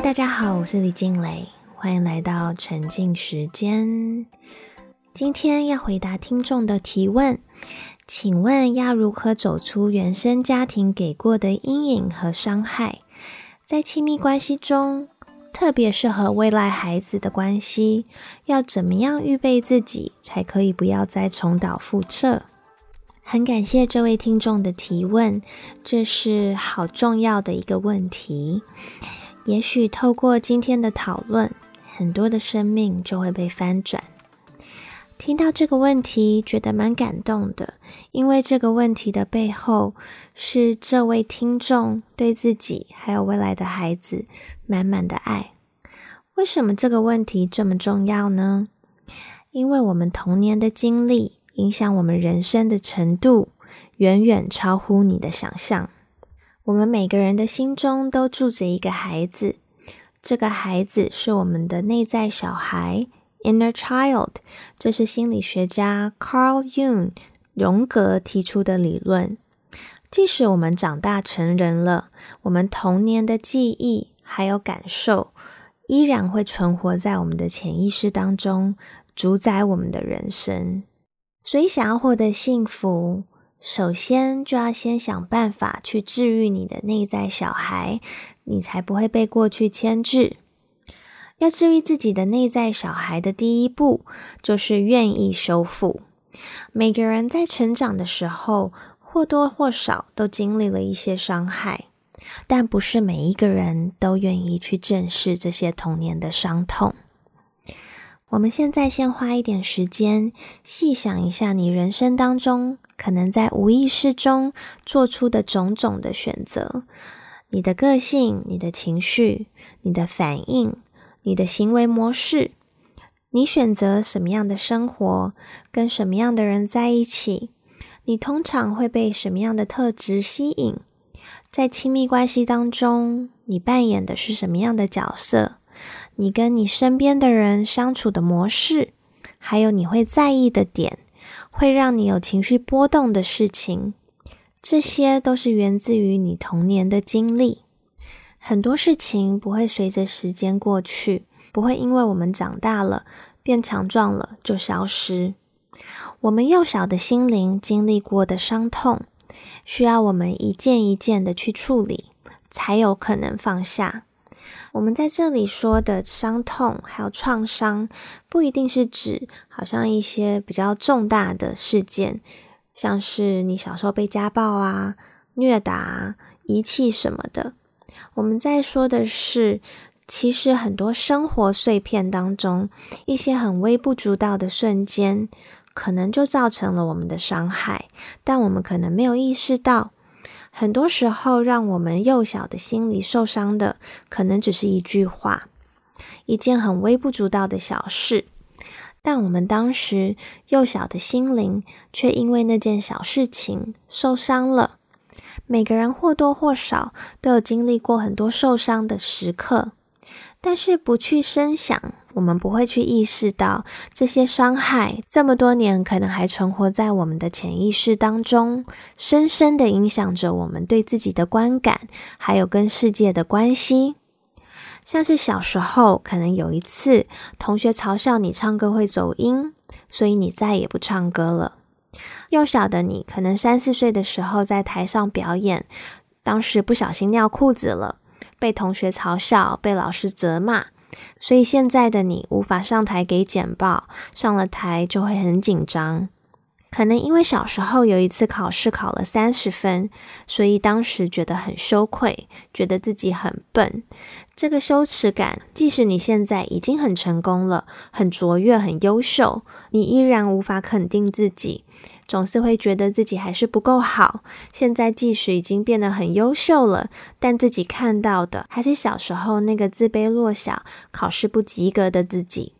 大家好，我是李静蕾，欢迎来到沉浸时间。今天要回答听众的提问，请问要如何走出原生家庭给过的阴影和伤害？在亲密关系中，特别是和未来孩子的关系，要怎么样预备自己，才可以不要再重蹈覆辙？很感谢这位听众的提问，这是好重要的一个问题。也许透过今天的讨论，很多的生命就会被翻转。听到这个问题，觉得蛮感动的，因为这个问题的背后是这位听众对自己还有未来的孩子满满的爱。为什么这个问题这么重要呢？因为我们童年的经历。影响我们人生的程度，远远超乎你的想象。我们每个人的心中都住着一个孩子，这个孩子是我们的内在小孩 （inner child）。这是心理学家 Carl Jung 荣格提出的理论。即使我们长大成人了，我们童年的记忆还有感受，依然会存活在我们的潜意识当中，主宰我们的人生。所以，想要获得幸福，首先就要先想办法去治愈你的内在小孩，你才不会被过去牵制。要治愈自己的内在小孩的第一步，就是愿意修复。每个人在成长的时候，或多或少都经历了一些伤害，但不是每一个人都愿意去正视这些童年的伤痛。我们现在先花一点时间，细想一下你人生当中可能在无意识中做出的种种的选择，你的个性、你的情绪、你的反应、你的行为模式，你选择什么样的生活，跟什么样的人在一起，你通常会被什么样的特质吸引，在亲密关系当中，你扮演的是什么样的角色？你跟你身边的人相处的模式，还有你会在意的点，会让你有情绪波动的事情，这些都是源自于你童年的经历。很多事情不会随着时间过去，不会因为我们长大了变强壮了就消失。我们幼小的心灵经历过的伤痛，需要我们一件一件的去处理，才有可能放下。我们在这里说的伤痛还有创伤，不一定是指好像一些比较重大的事件，像是你小时候被家暴啊、虐打、遗弃什么的。我们在说的是，其实很多生活碎片当中，一些很微不足道的瞬间，可能就造成了我们的伤害，但我们可能没有意识到。很多时候，让我们幼小的心灵受伤的，可能只是一句话，一件很微不足道的小事，但我们当时幼小的心灵，却因为那件小事情受伤了。每个人或多或少都有经历过很多受伤的时刻，但是不去深想。我们不会去意识到这些伤害，这么多年可能还存活在我们的潜意识当中，深深的影响着我们对自己的观感，还有跟世界的关系。像是小时候，可能有一次同学嘲笑你唱歌会走音，所以你再也不唱歌了。幼小的你，可能三四岁的时候在台上表演，当时不小心尿裤子了，被同学嘲笑，被老师责骂。所以现在的你无法上台给简报，上了台就会很紧张。可能因为小时候有一次考试考了三十分，所以当时觉得很羞愧，觉得自己很笨。这个羞耻感，即使你现在已经很成功了，很卓越，很优秀，你依然无法肯定自己。总是会觉得自己还是不够好。现在即使已经变得很优秀了，但自己看到的还是小时候那个自卑弱小、考试不及格的自己。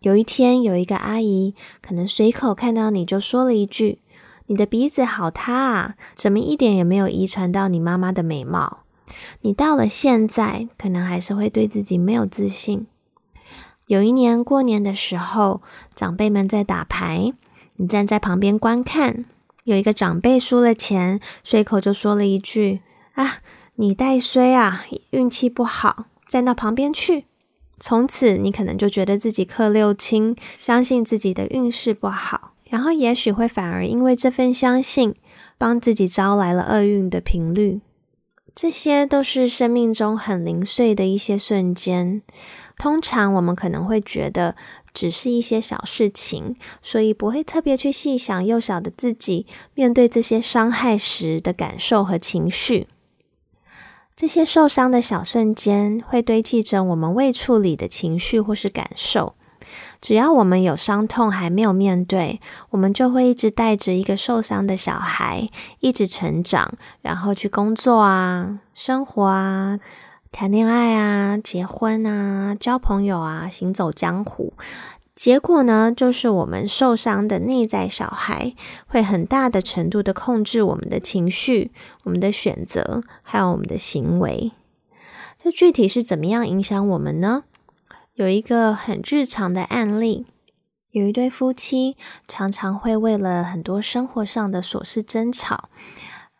有一天，有一个阿姨可能随口看到你就说了一句：“你的鼻子好塌啊，怎么一点也没有遗传到你妈妈的美貌？”你到了现在，可能还是会对自己没有自信。有一年过年的时候，长辈们在打牌。你站在旁边观看，有一个长辈输了钱，随口就说了一句：“啊，你带衰啊，运气不好。”站到旁边去。从此，你可能就觉得自己克六亲，相信自己的运势不好，然后也许会反而因为这份相信，帮自己招来了厄运的频率。这些都是生命中很零碎的一些瞬间。通常我们可能会觉得只是一些小事情，所以不会特别去细想幼小的自己面对这些伤害时的感受和情绪。这些受伤的小瞬间会堆积着我们未处理的情绪或是感受。只要我们有伤痛还没有面对，我们就会一直带着一个受伤的小孩一直成长，然后去工作啊、生活啊、谈恋爱啊、结婚啊、交朋友啊、行走江湖。结果呢，就是我们受伤的内在小孩会很大的程度的控制我们的情绪、我们的选择，还有我们的行为。这具体是怎么样影响我们呢？有一个很日常的案例，有一对夫妻常常会为了很多生活上的琐事争吵。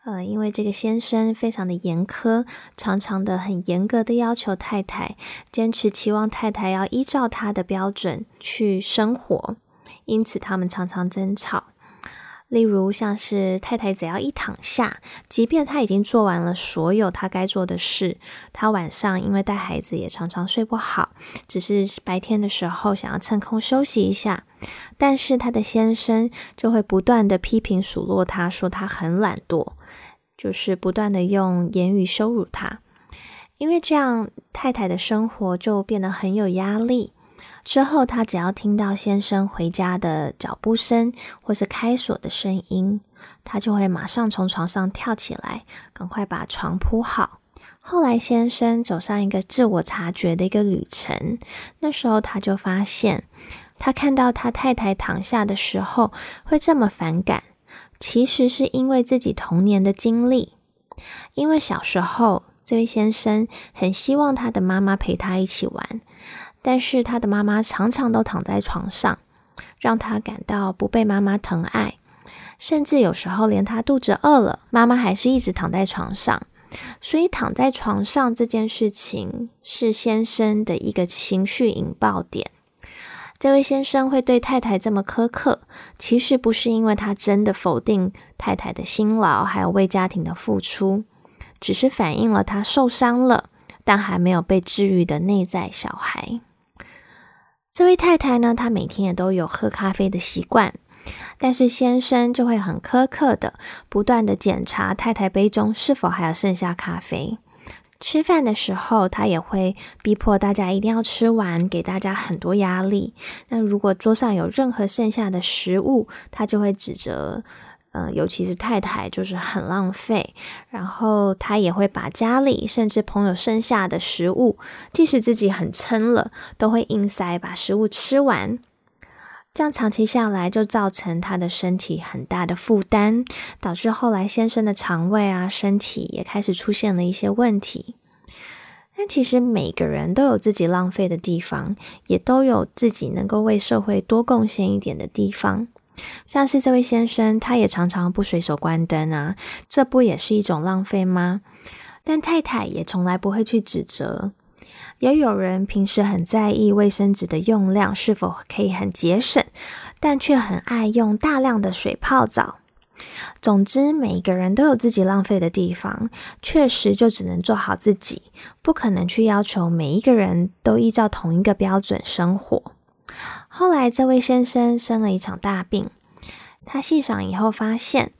呃，因为这个先生非常的严苛，常常的很严格的要求太太，坚持期望太太要依照他的标准去生活，因此他们常常争吵。例如，像是太太只要一躺下，即便他已经做完了所有他该做的事，他晚上因为带孩子也常常睡不好，只是白天的时候想要趁空休息一下，但是他的先生就会不断的批评数落他，说他很懒惰。就是不断的用言语羞辱他，因为这样太太的生活就变得很有压力。之后，他只要听到先生回家的脚步声或是开锁的声音，他就会马上从床上跳起来，赶快把床铺好。后来，先生走上一个自我察觉的一个旅程，那时候他就发现，他看到他太太躺下的时候会这么反感。其实是因为自己童年的经历，因为小时候这位先生很希望他的妈妈陪他一起玩，但是他的妈妈常常都躺在床上，让他感到不被妈妈疼爱，甚至有时候连他肚子饿了，妈妈还是一直躺在床上，所以躺在床上这件事情是先生的一个情绪引爆点。这位先生会对太太这么苛刻，其实不是因为他真的否定太太的辛劳，还有为家庭的付出，只是反映了他受伤了，但还没有被治愈的内在小孩。这位太太呢，她每天也都有喝咖啡的习惯，但是先生就会很苛刻的，不断的检查太太杯中是否还有剩下咖啡。吃饭的时候，他也会逼迫大家一定要吃完，给大家很多压力。那如果桌上有任何剩下的食物，他就会指责，嗯，尤其是太太，就是很浪费。然后他也会把家里甚至朋友剩下的食物，即使自己很撑了，都会硬塞把食物吃完。这样长期下来，就造成他的身体很大的负担，导致后来先生的肠胃啊、身体也开始出现了一些问题。但其实每个人都有自己浪费的地方，也都有自己能够为社会多贡献一点的地方。像是这位先生，他也常常不随手关灯啊，这不也是一种浪费吗？但太太也从来不会去指责。也有人平时很在意卫生纸的用量是否可以很节省，但却很爱用大量的水泡澡。总之，每一个人都有自己浪费的地方，确实就只能做好自己，不可能去要求每一个人都依照同一个标准生活。后来，这位先生生了一场大病，他细想以后发现。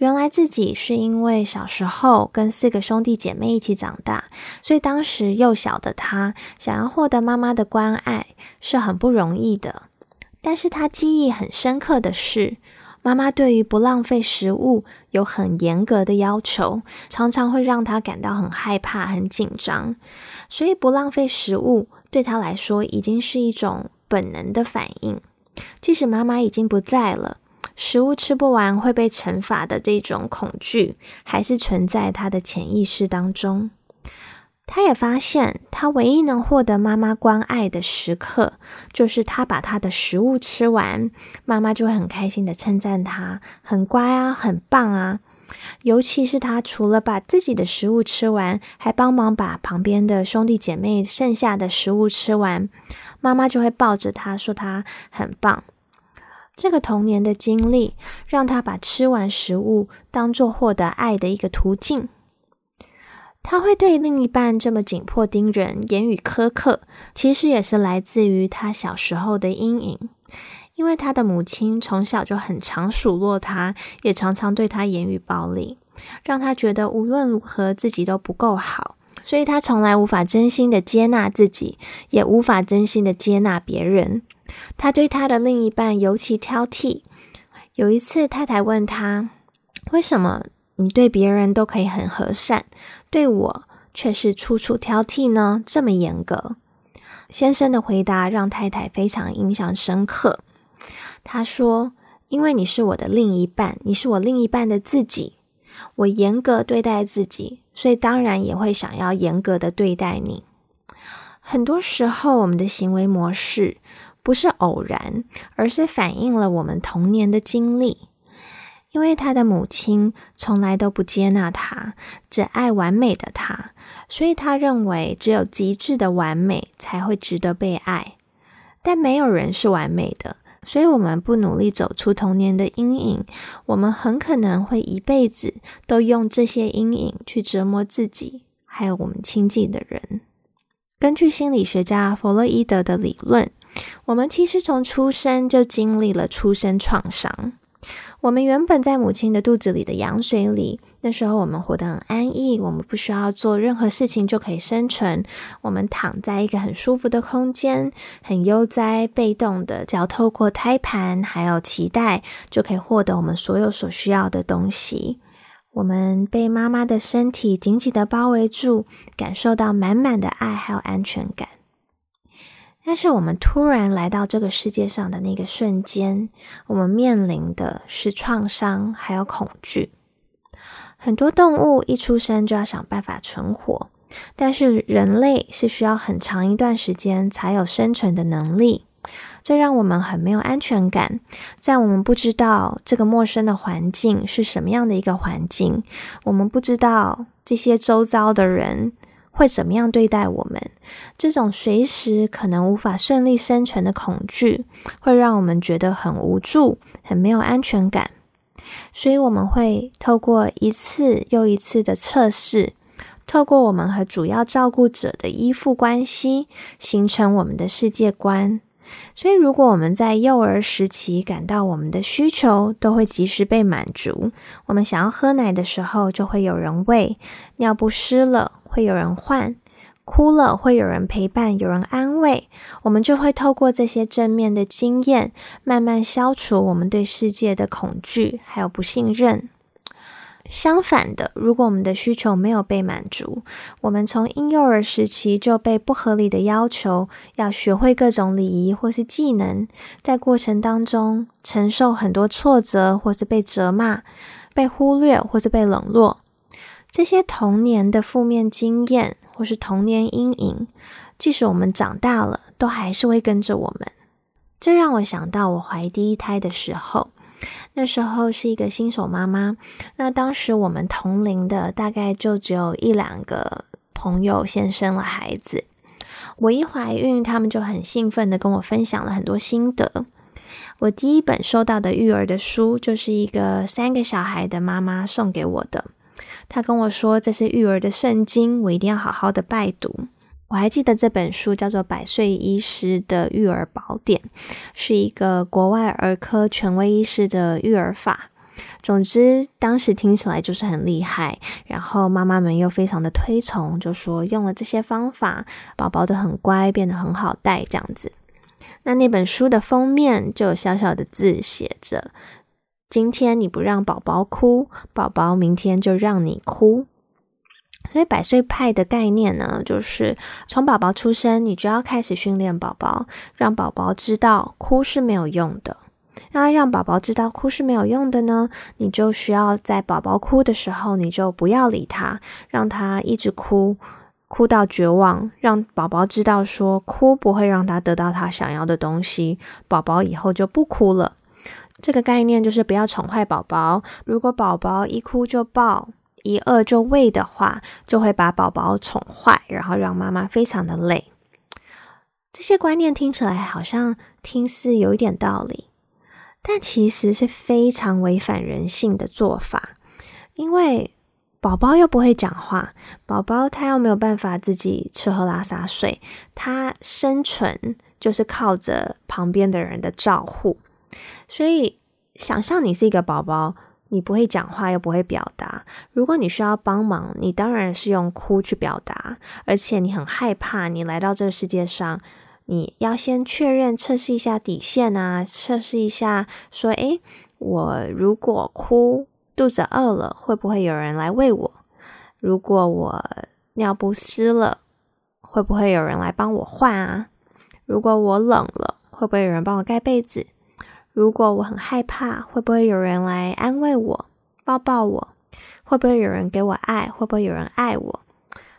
原来自己是因为小时候跟四个兄弟姐妹一起长大，所以当时幼小的他想要获得妈妈的关爱是很不容易的。但是他记忆很深刻的是，妈妈对于不浪费食物有很严格的要求，常常会让他感到很害怕、很紧张。所以不浪费食物对他来说已经是一种本能的反应，即使妈妈已经不在了。食物吃不完会被惩罚的这种恐惧，还是存在他的潜意识当中。他也发现，他唯一能获得妈妈关爱的时刻，就是他把他的食物吃完，妈妈就会很开心的称赞他，很乖啊，很棒啊。尤其是他除了把自己的食物吃完，还帮忙把旁边的兄弟姐妹剩下的食物吃完，妈妈就会抱着他说他很棒。这个童年的经历，让他把吃完食物当做获得爱的一个途径。他会对另一半这么紧迫盯人、言语苛刻，其实也是来自于他小时候的阴影。因为他的母亲从小就很常数落他，也常常对他言语暴力，让他觉得无论如何自己都不够好，所以他从来无法真心的接纳自己，也无法真心的接纳别人。他对他的另一半尤其挑剔。有一次，太太问他：“为什么你对别人都可以很和善，对我却是处处挑剔呢？这么严格？”先生的回答让太太非常印象深刻。他说：“因为你是我的另一半，你是我另一半的自己，我严格对待自己，所以当然也会想要严格的对待你。很多时候，我们的行为模式不是偶然，而是反映了我们童年的经历。因为他的母亲从来都不接纳他，只爱完美的他，所以他认为只有极致的完美才会值得被爱。但没有人是完美的。”所以，我们不努力走出童年的阴影，我们很可能会一辈子都用这些阴影去折磨自己，还有我们亲近的人。根据心理学家弗洛伊德的理论，我们其实从出生就经历了出生创伤。我们原本在母亲的肚子里的羊水里，那时候我们活得很安逸，我们不需要做任何事情就可以生存。我们躺在一个很舒服的空间，很悠哉、被动的，只要透过胎盘还有脐带，就可以获得我们所有所需要的东西。我们被妈妈的身体紧紧的包围住，感受到满满的爱还有安全感。但是我们突然来到这个世界上的那个瞬间，我们面临的是创伤，还有恐惧。很多动物一出生就要想办法存活，但是人类是需要很长一段时间才有生存的能力，这让我们很没有安全感。在我们不知道这个陌生的环境是什么样的一个环境，我们不知道这些周遭的人。会怎么样对待我们？这种随时可能无法顺利生存的恐惧，会让我们觉得很无助、很没有安全感。所以，我们会透过一次又一次的测试，透过我们和主要照顾者的依附关系，形成我们的世界观。所以，如果我们在幼儿时期感到我们的需求都会及时被满足，我们想要喝奶的时候就会有人喂，尿不湿了会有人换，哭了会有人陪伴、有人安慰，我们就会透过这些正面的经验，慢慢消除我们对世界的恐惧还有不信任。相反的，如果我们的需求没有被满足，我们从婴幼儿时期就被不合理的要求要学会各种礼仪或是技能，在过程当中承受很多挫折，或是被责骂、被忽略或是被冷落，这些童年的负面经验或是童年阴影，即使我们长大了，都还是会跟着我们。这让我想到我怀第一胎的时候。那时候是一个新手妈妈，那当时我们同龄的大概就只有一两个朋友先生了孩子。我一怀孕，他们就很兴奋的跟我分享了很多心得。我第一本收到的育儿的书，就是一个三个小孩的妈妈送给我的。他跟我说这是育儿的圣经，我一定要好好的拜读。我还记得这本书叫做《百岁医师的育儿宝典》，是一个国外儿科权威医师的育儿法。总之，当时听起来就是很厉害，然后妈妈们又非常的推崇，就说用了这些方法，宝宝都很乖，变得很好带这样子。那那本书的封面就有小小的字写着：“今天你不让宝宝哭，宝宝明天就让你哭。”所以百岁派的概念呢，就是从宝宝出生，你就要开始训练宝宝，让宝宝知道哭是没有用的。那让宝宝知道哭是没有用的呢，你就需要在宝宝哭的时候，你就不要理他，让他一直哭，哭到绝望，让宝宝知道说哭不会让他得到他想要的东西，宝宝以后就不哭了。这个概念就是不要宠坏宝宝。如果宝宝一哭就抱，一饿就喂的话，就会把宝宝宠坏，然后让妈妈非常的累。这些观念听起来好像听似有一点道理，但其实是非常违反人性的做法。因为宝宝又不会讲话，宝宝他又没有办法自己吃喝拉撒睡，他生存就是靠着旁边的人的照护。所以，想象你是一个宝宝，你不会讲话又不会表达，如果你需要帮忙，你当然是用哭去表达，而且你很害怕，你来到这个世界上。你要先确认测试一下底线啊，测试一下说，诶，我如果哭，肚子饿了，会不会有人来喂我？如果我尿不湿了，会不会有人来帮我换啊？如果我冷了，会不会有人帮我盖被子？如果我很害怕，会不会有人来安慰我、抱抱我？会不会有人给我爱？会不会有人爱我？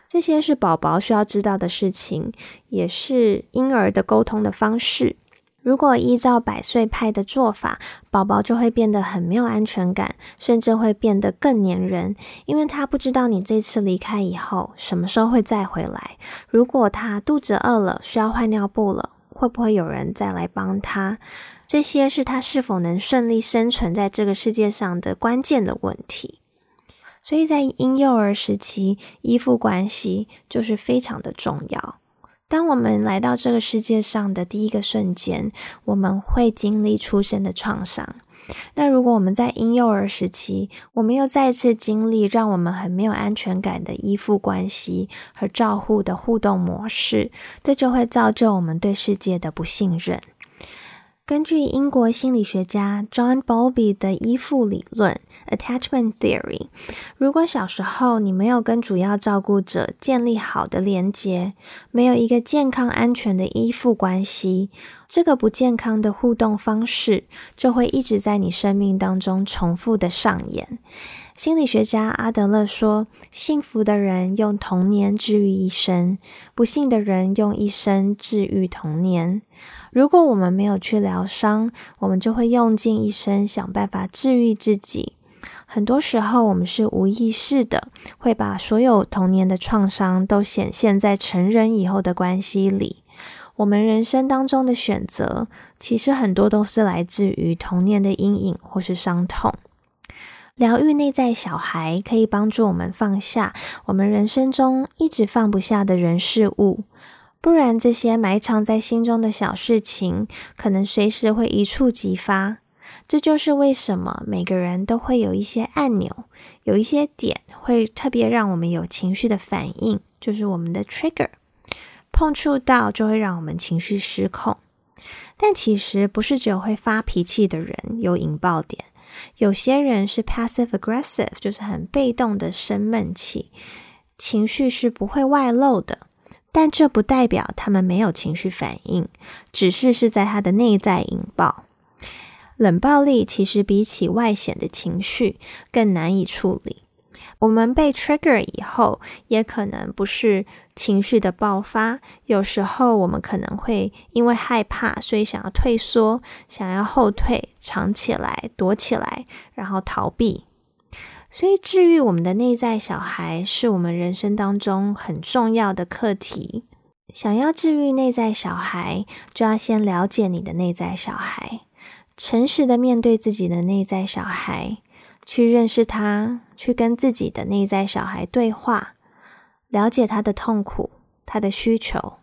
这些是宝宝需要知道的事情，也是婴儿的沟通的方式。如果依照百岁派的做法，宝宝就会变得很没有安全感，甚至会变得更粘人，因为他不知道你这次离开以后什么时候会再回来。如果他肚子饿了，需要换尿布了，会不会有人再来帮他？这些是他是否能顺利生存在这个世界上的关键的问题。所以在婴幼儿时期，依附关系就是非常的重要。当我们来到这个世界上的第一个瞬间，我们会经历出生的创伤。那如果我们在婴幼儿时期，我们又再次经历让我们很没有安全感的依附关系和照护的互动模式，这就会造就我们对世界的不信任。根据英国心理学家 John Bowlby 的依附理论 （Attachment Theory），如果小时候你没有跟主要照顾者建立好的连接，没有一个健康安全的依附关系，这个不健康的互动方式就会一直在你生命当中重复的上演。心理学家阿德勒说：“幸福的人用童年治愈一生，不幸的人用一生治愈童年。”如果我们没有去疗伤，我们就会用尽一生想办法治愈自己。很多时候，我们是无意识的，会把所有童年的创伤都显现在成人以后的关系里。我们人生当中的选择，其实很多都是来自于童年的阴影或是伤痛。疗愈内在小孩，可以帮助我们放下我们人生中一直放不下的人事物。不然，这些埋藏在心中的小事情，可能随时会一触即发。这就是为什么每个人都会有一些按钮，有一些点会特别让我们有情绪的反应，就是我们的 trigger，碰触到就会让我们情绪失控。但其实不是只有会发脾气的人有引爆点，有些人是 passive aggressive，就是很被动的生闷气，情绪是不会外露的。但这不代表他们没有情绪反应，只是是在他的内在引爆。冷暴力其实比起外显的情绪更难以处理。我们被 trigger 以后，也可能不是情绪的爆发，有时候我们可能会因为害怕，所以想要退缩，想要后退，藏起来，躲起来，然后逃避。所以，治愈我们的内在小孩是我们人生当中很重要的课题。想要治愈内在小孩，就要先了解你的内在小孩，诚实的面对自己的内在小孩，去认识他，去跟自己的内在小孩对话，了解他的痛苦、他的需求。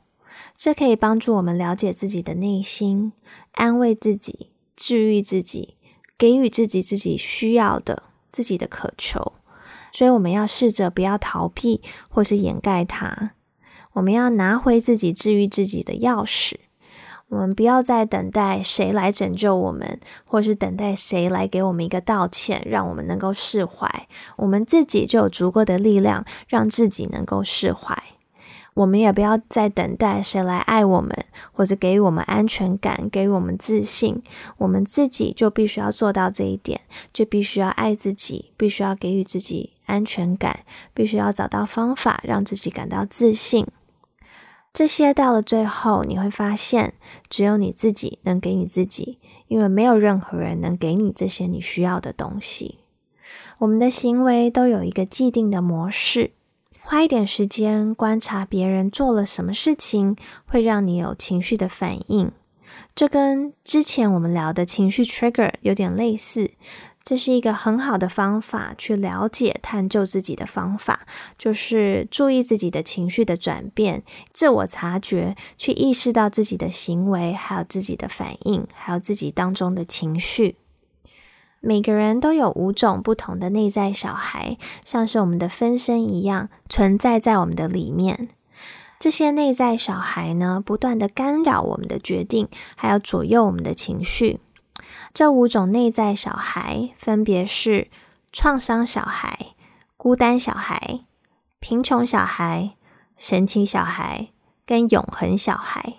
这可以帮助我们了解自己的内心，安慰自己，治愈自己，给予自己自己需要的。自己的渴求，所以我们要试着不要逃避或是掩盖它。我们要拿回自己治愈自己的钥匙。我们不要再等待谁来拯救我们，或是等待谁来给我们一个道歉，让我们能够释怀。我们自己就有足够的力量，让自己能够释怀。我们也不要再等待谁来爱我们，或者给予我们安全感，给予我们自信。我们自己就必须要做到这一点，就必须要爱自己，必须要给予自己安全感，必须要找到方法让自己感到自信。这些到了最后，你会发现，只有你自己能给你自己因为没有任何人能给你这些你需要的东西。我们的行为都有一个既定的模式。花一点时间观察别人做了什么事情，会让你有情绪的反应。这跟之前我们聊的情绪 trigger 有点类似。这是一个很好的方法，去了解、探究自己的方法，就是注意自己的情绪的转变，自我察觉，去意识到自己的行为，还有自己的反应，还有自己当中的情绪。每个人都有五种不同的内在小孩，像是我们的分身一样存在在我们的里面。这些内在小孩呢，不断的干扰我们的决定，还要左右我们的情绪。这五种内在小孩分别是创伤小孩、孤单小孩、贫穷小孩、神奇小孩跟永恒小孩。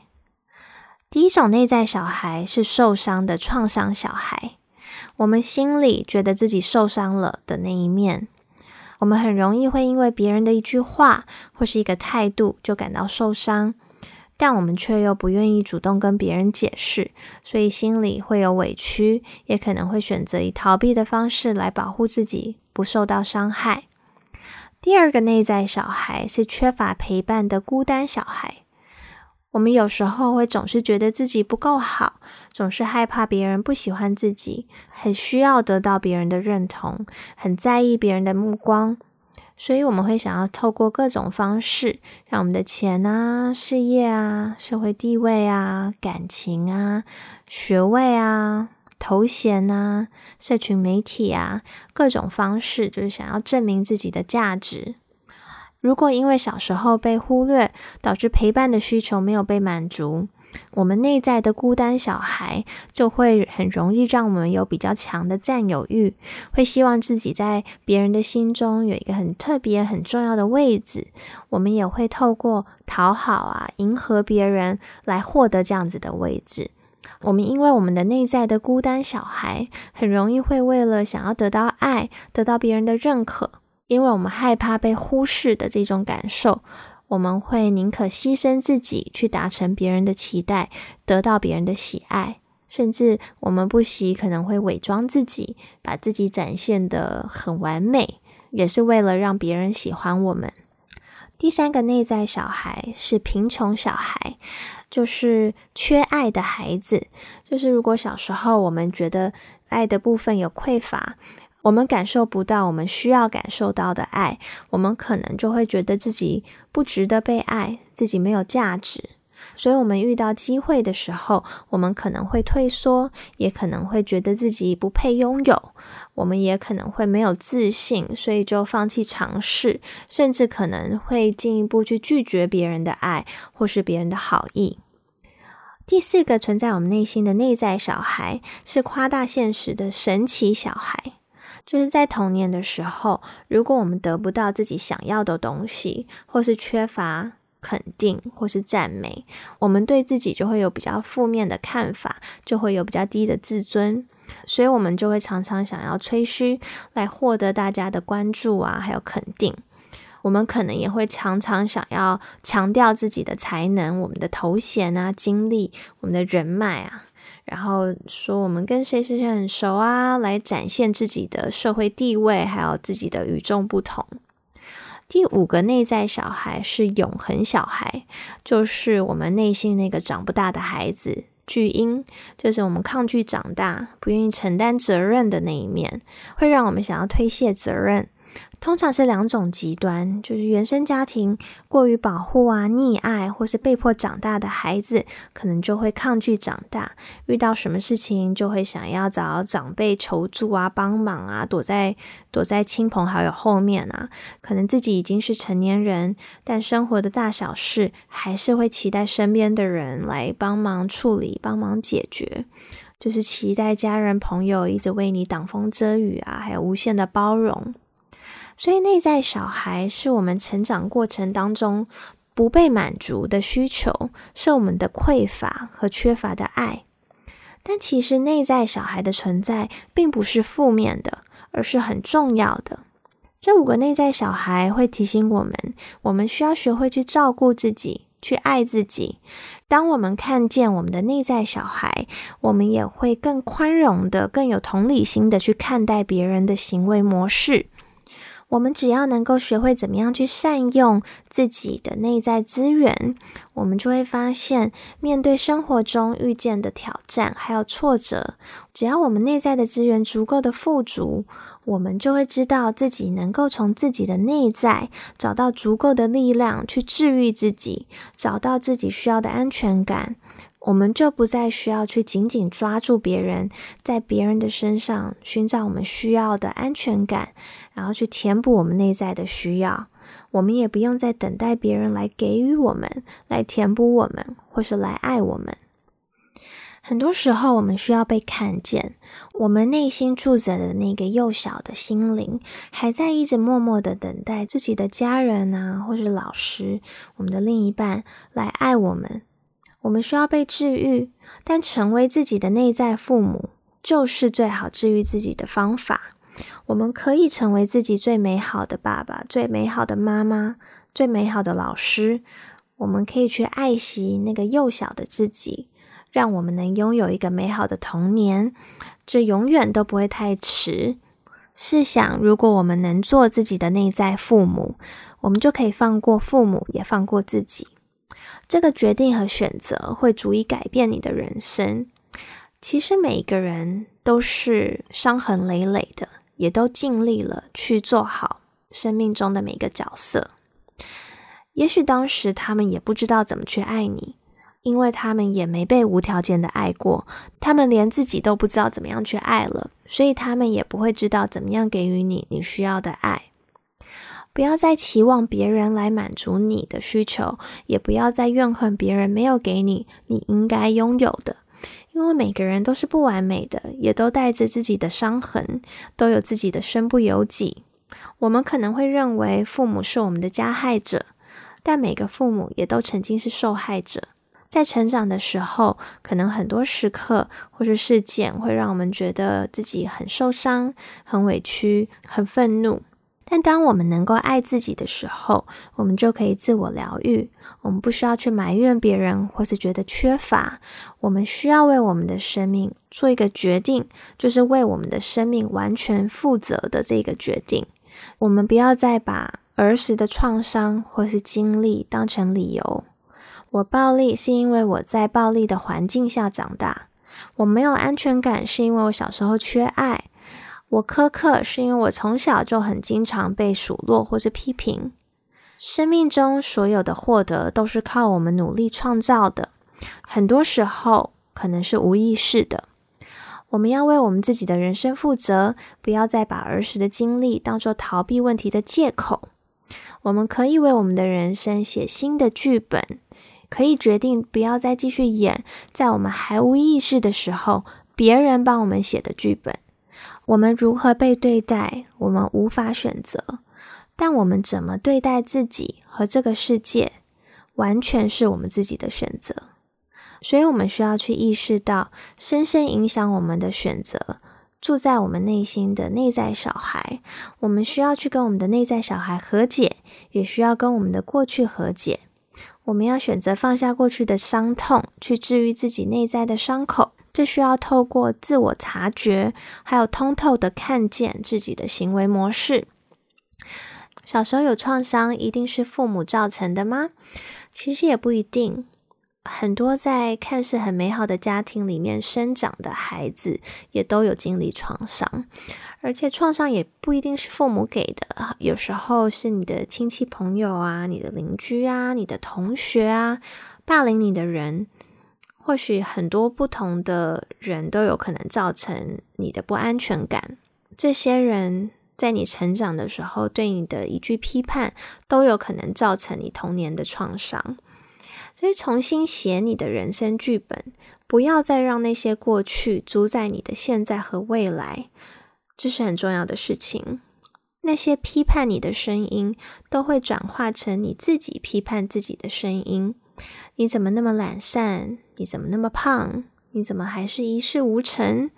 第一种内在小孩是受伤的创伤小孩。我们心里觉得自己受伤了的那一面，我们很容易会因为别人的一句话或是一个态度就感到受伤，但我们却又不愿意主动跟别人解释，所以心里会有委屈，也可能会选择以逃避的方式来保护自己不受到伤害。第二个内在小孩是缺乏陪伴的孤单小孩。我们有时候会总是觉得自己不够好，总是害怕别人不喜欢自己，很需要得到别人的认同，很在意别人的目光，所以我们会想要透过各种方式，让我们的钱啊、事业啊、社会地位啊、感情啊、学位啊、头衔啊、社群媒体啊，各种方式，就是想要证明自己的价值。如果因为小时候被忽略，导致陪伴的需求没有被满足，我们内在的孤单小孩就会很容易让我们有比较强的占有欲，会希望自己在别人的心中有一个很特别、很重要的位置。我们也会透过讨好啊、迎合别人来获得这样子的位置。我们因为我们的内在的孤单小孩，很容易会为了想要得到爱、得到别人的认可。因为我们害怕被忽视的这种感受，我们会宁可牺牲自己去达成别人的期待，得到别人的喜爱，甚至我们不惜可能会伪装自己，把自己展现的很完美，也是为了让别人喜欢我们。第三个内在小孩是贫穷小孩，就是缺爱的孩子，就是如果小时候我们觉得爱的部分有匮乏。我们感受不到我们需要感受到的爱，我们可能就会觉得自己不值得被爱，自己没有价值。所以，我们遇到机会的时候，我们可能会退缩，也可能会觉得自己不配拥有。我们也可能会没有自信，所以就放弃尝试，甚至可能会进一步去拒绝别人的爱或是别人的好意。第四个存在我们内心的内在小孩，是夸大现实的神奇小孩。就是在童年的时候，如果我们得不到自己想要的东西，或是缺乏肯定或是赞美，我们对自己就会有比较负面的看法，就会有比较低的自尊，所以我们就会常常想要吹嘘来获得大家的关注啊，还有肯定。我们可能也会常常想要强调自己的才能、我们的头衔啊、经历、我们的人脉啊。然后说我们跟谁谁谁很熟啊，来展现自己的社会地位，还有自己的与众不同。第五个内在小孩是永恒小孩，就是我们内心那个长不大的孩子，巨婴，就是我们抗拒长大、不愿意承担责任的那一面，会让我们想要推卸责任。通常是两种极端，就是原生家庭过于保护啊、溺爱，或是被迫长大的孩子，可能就会抗拒长大，遇到什么事情就会想要找长辈求助啊、帮忙啊，躲在躲在亲朋好友后面啊。可能自己已经是成年人，但生活的大小事还是会期待身边的人来帮忙处理、帮忙解决，就是期待家人朋友一直为你挡风遮雨啊，还有无限的包容。所以，内在小孩是我们成长过程当中不被满足的需求，是我们的匮乏和缺乏的爱。但其实，内在小孩的存在并不是负面的，而是很重要的。这五个内在小孩会提醒我们，我们需要学会去照顾自己，去爱自己，当我们看见我们的内在小孩，我们也会更宽容的、更有同理心的去看待别人的行为模式。我们只要能够学会怎么样去善用自己的内在资源，我们就会发现，面对生活中遇见的挑战还有挫折，只要我们内在的资源足够的富足。我们就会知道自己能够从自己的内在找到足够的力量去治愈自己，找到自己需要的安全感。我们就不再需要去紧紧抓住别人，在别人的身上寻找我们需要的安全感，然后去填补我们内在的需要。我们也不用再等待别人来给予我们，来填补我们，或是来爱我们。很多时候，我们需要被看见。我们内心住着的那个幼小的心灵，还在一直默默的等待自己的家人啊，或是老师、我们的另一半来爱我们。我们需要被治愈，但成为自己的内在父母，就是最好治愈自己的方法。我们可以成为自己最美好的爸爸、最美好的妈妈、最美好的老师。我们可以去爱惜那个幼小的自己。让我们能拥有一个美好的童年，这永远都不会太迟。试想，如果我们能做自己的内在父母，我们就可以放过父母，也放过自己。这个决定和选择会足以改变你的人生。其实每一个人都是伤痕累累的，也都尽力了去做好生命中的每个角色。也许当时他们也不知道怎么去爱你。因为他们也没被无条件的爱过，他们连自己都不知道怎么样去爱了，所以他们也不会知道怎么样给予你你需要的爱。不要再期望别人来满足你的需求，也不要再怨恨别人没有给你你应该拥有的，因为每个人都是不完美的，也都带着自己的伤痕，都有自己的身不由己。我们可能会认为父母是我们的加害者，但每个父母也都曾经是受害者。在成长的时候，可能很多时刻或是事件会让我们觉得自己很受伤、很委屈、很愤怒。但当我们能够爱自己的时候，我们就可以自我疗愈。我们不需要去埋怨别人，或是觉得缺乏。我们需要为我们的生命做一个决定，就是为我们的生命完全负责的这个决定。我们不要再把儿时的创伤或是经历当成理由。我暴力是因为我在暴力的环境下长大，我没有安全感是因为我小时候缺爱，我苛刻是因为我从小就很经常被数落或是批评。生命中所有的获得都是靠我们努力创造的，很多时候可能是无意识的。我们要为我们自己的人生负责，不要再把儿时的经历当做逃避问题的借口。我们可以为我们的人生写新的剧本。可以决定不要再继续演，在我们还无意识的时候，别人帮我们写的剧本。我们如何被对待，我们无法选择，但我们怎么对待自己和这个世界，完全是我们自己的选择。所以，我们需要去意识到，深深影响我们的选择，住在我们内心的内在小孩。我们需要去跟我们的内在小孩和解，也需要跟我们的过去和解。我们要选择放下过去的伤痛，去治愈自己内在的伤口。这需要透过自我察觉，还有通透的看见自己的行为模式。小时候有创伤，一定是父母造成的吗？其实也不一定。很多在看似很美好的家庭里面生长的孩子，也都有经历创伤。而且创伤也不一定是父母给的，有时候是你的亲戚朋友啊、你的邻居啊、你的同学啊，霸凌你的人，或许很多不同的人都有可能造成你的不安全感。这些人在你成长的时候对你的一句批判，都有可能造成你童年的创伤。所以，重新写你的人生剧本，不要再让那些过去主宰你的现在和未来。这是很重要的事情。那些批判你的声音，都会转化成你自己批判自己的声音。你怎么那么懒散？你怎么那么胖？你怎么还是一事无成？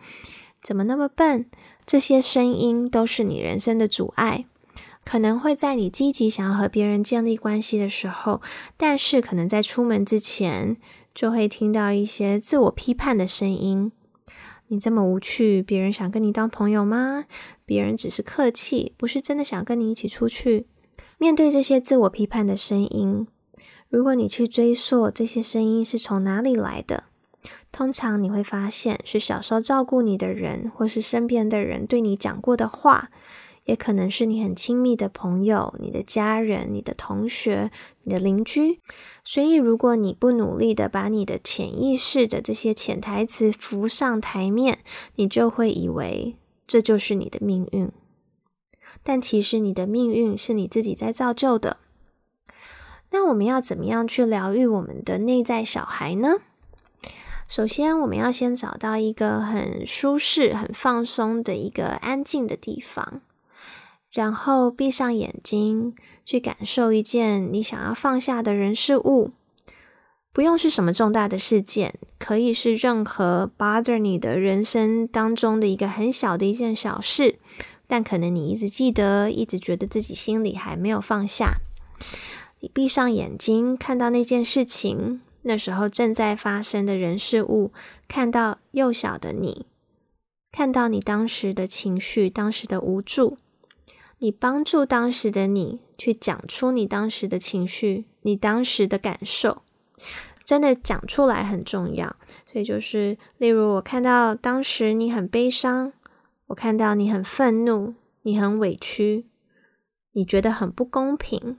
怎么那么笨？这些声音都是你人生的阻碍，可能会在你积极想要和别人建立关系的时候，但是可能在出门之前就会听到一些自我批判的声音。你这么无趣，别人想跟你当朋友吗？别人只是客气，不是真的想跟你一起出去。面对这些自我批判的声音，如果你去追溯这些声音是从哪里来的，通常你会发现是小时候照顾你的人，或是身边的人对你讲过的话。也可能是你很亲密的朋友、你的家人、你的同学、你的邻居。所以，如果你不努力的把你的潜意识的这些潜台词浮上台面，你就会以为这就是你的命运。但其实，你的命运是你自己在造就的。那我们要怎么样去疗愈我们的内在小孩呢？首先，我们要先找到一个很舒适、很放松的一个安静的地方。然后闭上眼睛，去感受一件你想要放下的人事物，不用是什么重大的事件，可以是任何 bother 你的人生当中的一个很小的一件小事，但可能你一直记得，一直觉得自己心里还没有放下。你闭上眼睛，看到那件事情，那时候正在发生的人事物，看到幼小的你，看到你当时的情绪，当时的无助。你帮助当时的你去讲出你当时的情绪，你当时的感受，真的讲出来很重要。所以就是，例如我看到当时你很悲伤，我看到你很愤怒，你很委屈，你觉得很不公平，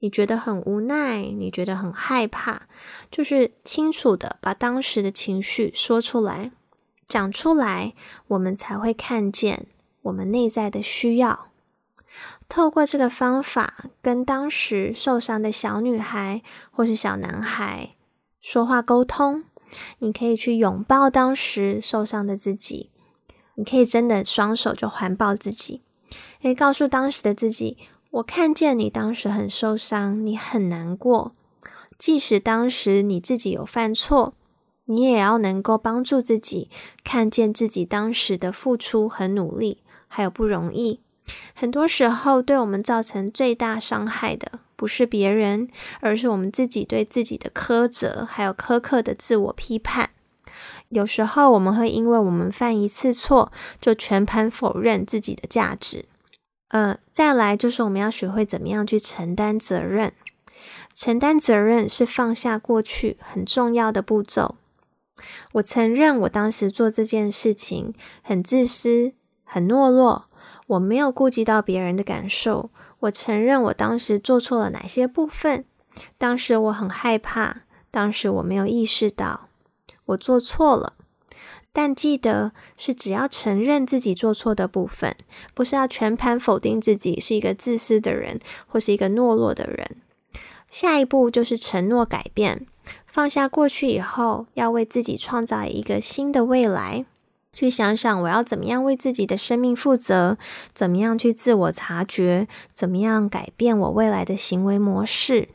你觉得很无奈，你觉得很害怕，就是清楚的把当时的情绪说出来，讲出来，我们才会看见我们内在的需要。透过这个方法，跟当时受伤的小女孩或是小男孩说话沟通，你可以去拥抱当时受伤的自己，你可以真的双手就环抱自己，可以告诉当时的自己：我看见你当时很受伤，你很难过。即使当时你自己有犯错，你也要能够帮助自己看见自己当时的付出和努力，还有不容易。很多时候，对我们造成最大伤害的不是别人，而是我们自己对自己的苛责，还有苛刻的自我批判。有时候，我们会因为我们犯一次错，就全盘否认自己的价值。呃，再来就是我们要学会怎么样去承担责任。承担责任是放下过去很重要的步骤。我承认我当时做这件事情很自私，很懦弱。我没有顾及到别人的感受，我承认我当时做错了哪些部分。当时我很害怕，当时我没有意识到我做错了。但记得是只要承认自己做错的部分，不是要全盘否定自己是一个自私的人或是一个懦弱的人。下一步就是承诺改变，放下过去以后，要为自己创造一个新的未来。去想想我要怎么样为自己的生命负责，怎么样去自我察觉，怎么样改变我未来的行为模式。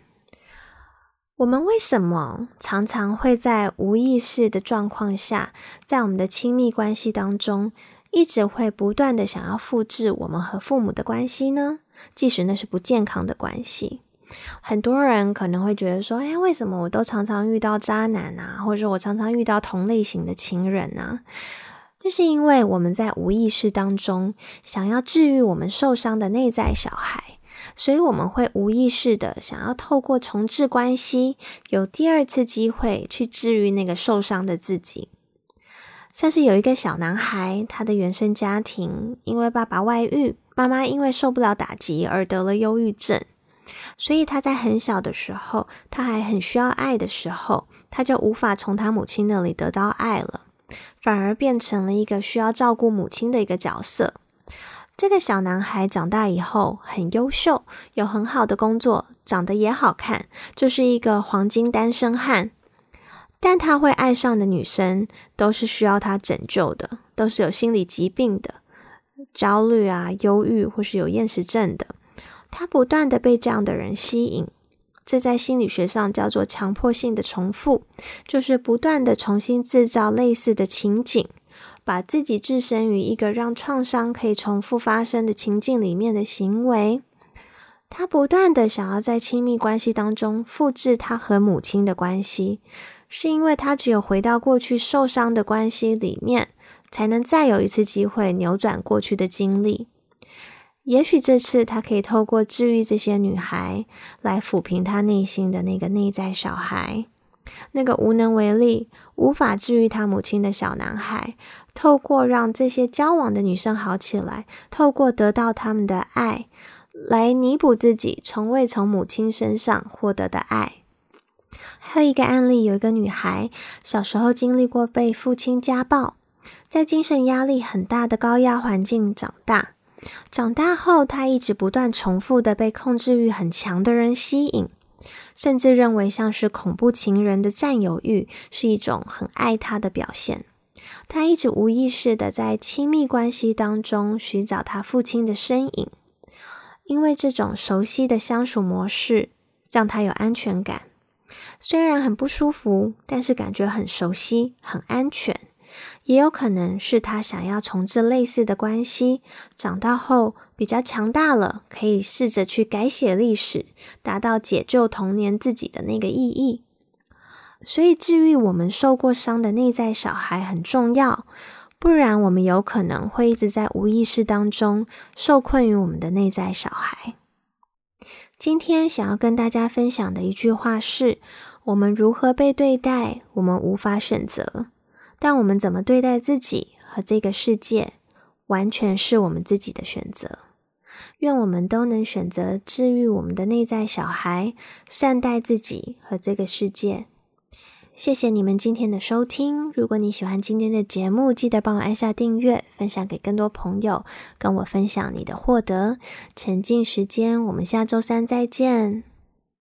我们为什么常常会在无意识的状况下，在我们的亲密关系当中，一直会不断的想要复制我们和父母的关系呢？即使那是不健康的关系，很多人可能会觉得说：“哎，为什么我都常常遇到渣男啊？或者我常常遇到同类型的情人啊？”就是因为我们在无意识当中想要治愈我们受伤的内在小孩，所以我们会无意识的想要透过重置关系，有第二次机会去治愈那个受伤的自己。像是有一个小男孩，他的原生家庭因为爸爸外遇，妈妈因为受不了打击而得了忧郁症，所以他在很小的时候，他还很需要爱的时候，他就无法从他母亲那里得到爱了。反而变成了一个需要照顾母亲的一个角色。这个小男孩长大以后很优秀，有很好的工作，长得也好看，就是一个黄金单身汉。但他会爱上的女生都是需要他拯救的，都是有心理疾病的，焦虑啊、忧郁或是有厌食症的。他不断的被这样的人吸引。这在心理学上叫做强迫性的重复，就是不断的重新制造类似的情景，把自己置身于一个让创伤可以重复发生的情境里面的行为。他不断的想要在亲密关系当中复制他和母亲的关系，是因为他只有回到过去受伤的关系里面，才能再有一次机会扭转过去的经历。也许这次他可以透过治愈这些女孩，来抚平他内心的那个内在小孩，那个无能为力、无法治愈他母亲的小男孩。透过让这些交往的女生好起来，透过得到他们的爱，来弥补自己从未从母亲身上获得的爱。还有一个案例，有一个女孩小时候经历过被父亲家暴，在精神压力很大的高压环境长大。长大后，她一直不断重复的被控制欲很强的人吸引，甚至认为像是恐怖情人的占有欲是一种很爱他的表现。他一直无意识的在亲密关系当中寻找他父亲的身影，因为这种熟悉的相处模式让他有安全感。虽然很不舒服，但是感觉很熟悉、很安全。也有可能是他想要重置类似的关系，长大后比较强大了，可以试着去改写历史，达到解救童年自己的那个意义。所以，治愈我们受过伤的内在小孩很重要，不然我们有可能会一直在无意识当中受困于我们的内在小孩。今天想要跟大家分享的一句话是：我们如何被对待，我们无法选择。但我们怎么对待自己和这个世界，完全是我们自己的选择。愿我们都能选择治愈我们的内在小孩，善待自己和这个世界。谢谢你们今天的收听。如果你喜欢今天的节目，记得帮我按下订阅，分享给更多朋友，跟我分享你的获得。沉浸时间，我们下周三再见。